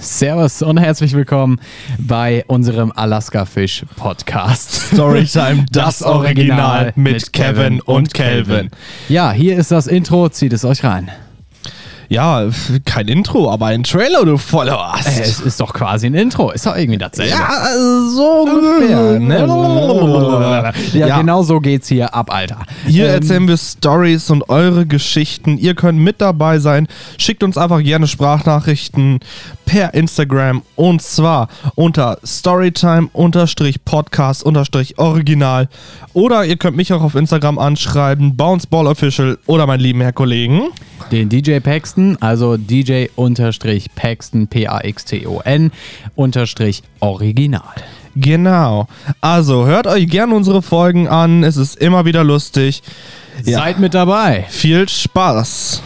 Servus und herzlich willkommen bei unserem Alaska Fish Podcast. Storytime, das, Original mit Kevin und Kelvin. Ja, hier ist das Intro, zieht es euch rein. Ja, kein Intro, aber ein Trailer, du. Äh, es ist doch quasi ein Intro, ist doch irgendwie dasselbe. Ja, so ungefähr. Ne? Ja, Ja. genau so geht's hier ab, Alter. Hier Ähm, erzählen wir Stories und eure Geschichten. Ihr könnt mit dabei sein. Schickt uns einfach gerne Sprachnachrichten per Instagram und zwar unter Storytime-Podcast-Original. Oder ihr könnt mich auch auf Instagram anschreiben, Bounceball Official oder meinen lieben Herr Kollegen. Den DJ Paxton, also DJ unterstrich Paxton, Original. Genau. Also hört euch gerne unsere Folgen an. Es ist immer wieder lustig. Ja. Seid mit dabei. Viel Spaß.